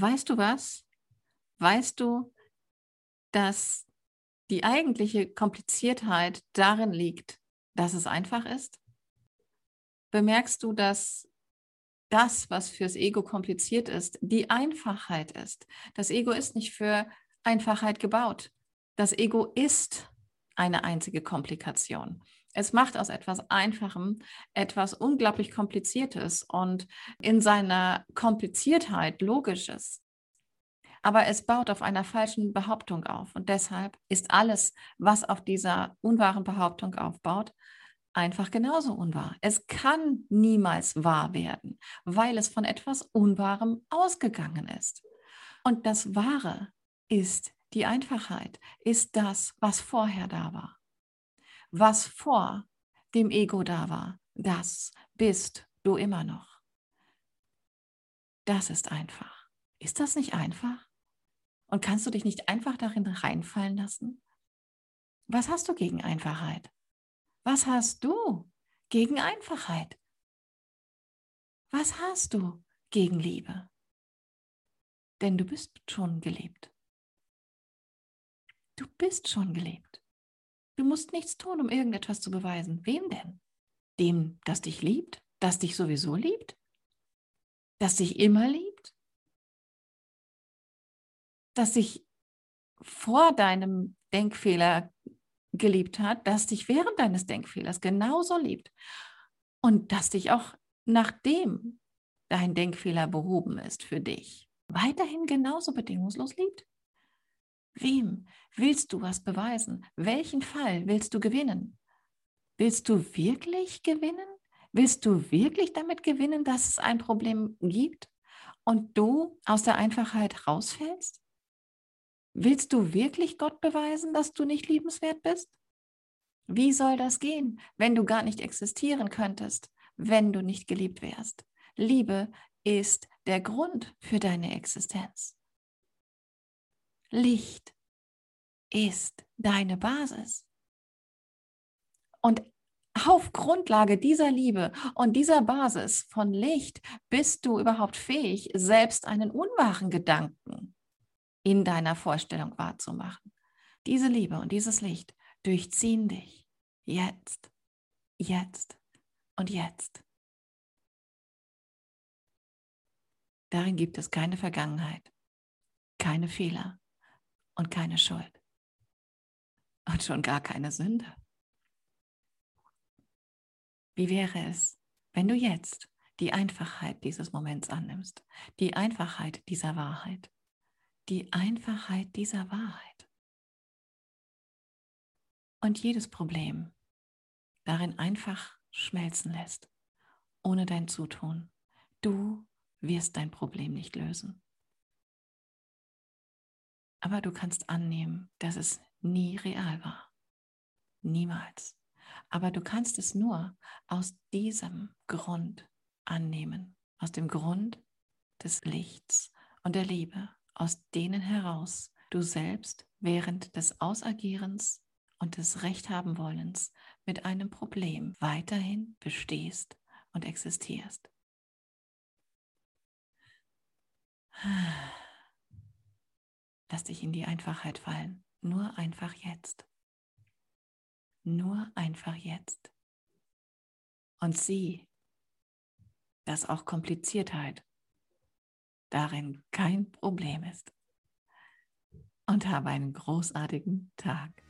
weißt du was? Weißt du, dass die eigentliche Kompliziertheit darin liegt, dass es einfach ist? Bemerkst du, dass das, was fürs Ego kompliziert ist, die Einfachheit ist? Das Ego ist nicht für Einfachheit gebaut. Das Ego ist eine einzige Komplikation. Es macht aus etwas Einfachem etwas unglaublich Kompliziertes und in seiner Kompliziertheit Logisches. Aber es baut auf einer falschen Behauptung auf. Und deshalb ist alles, was auf dieser unwahren Behauptung aufbaut, einfach genauso unwahr. Es kann niemals wahr werden, weil es von etwas Unwahrem ausgegangen ist. Und das Wahre ist die Einfachheit, ist das, was vorher da war was vor dem Ego da war, das bist du immer noch. Das ist einfach. Ist das nicht einfach? Und kannst du dich nicht einfach darin reinfallen lassen? Was hast du gegen Einfachheit? Was hast du gegen Einfachheit? Was hast du gegen Liebe? Denn du bist schon geliebt. Du bist schon geliebt. Du musst nichts tun, um irgendetwas zu beweisen. Wem denn? Dem, das dich liebt, das dich sowieso liebt, das dich immer liebt, das dich vor deinem Denkfehler geliebt hat, das dich während deines Denkfehlers genauso liebt und das dich auch nachdem dein Denkfehler behoben ist für dich, weiterhin genauso bedingungslos liebt. Wem willst du was beweisen? Welchen Fall willst du gewinnen? Willst du wirklich gewinnen? Willst du wirklich damit gewinnen, dass es ein Problem gibt und du aus der Einfachheit rausfällst? Willst du wirklich Gott beweisen, dass du nicht liebenswert bist? Wie soll das gehen, wenn du gar nicht existieren könntest, wenn du nicht geliebt wärst? Liebe ist der Grund für deine Existenz. Licht ist deine Basis. Und auf Grundlage dieser Liebe und dieser Basis von Licht bist du überhaupt fähig, selbst einen unwahren Gedanken in deiner Vorstellung wahrzumachen. Diese Liebe und dieses Licht durchziehen dich jetzt, jetzt und jetzt. Darin gibt es keine Vergangenheit, keine Fehler, und keine Schuld. Und schon gar keine Sünde. Wie wäre es, wenn du jetzt die Einfachheit dieses Moments annimmst, die Einfachheit dieser Wahrheit, die Einfachheit dieser Wahrheit und jedes Problem darin einfach schmelzen lässt, ohne dein Zutun. Du wirst dein Problem nicht lösen. Aber du kannst annehmen, dass es nie real war. Niemals. Aber du kannst es nur aus diesem Grund annehmen. Aus dem Grund des Lichts und der Liebe, aus denen heraus du selbst während des Ausagierens und des Rechthabenwollens mit einem Problem weiterhin bestehst und existierst. Lass dich in die Einfachheit fallen. Nur einfach jetzt. Nur einfach jetzt. Und sieh, dass auch Kompliziertheit darin kein Problem ist. Und habe einen großartigen Tag.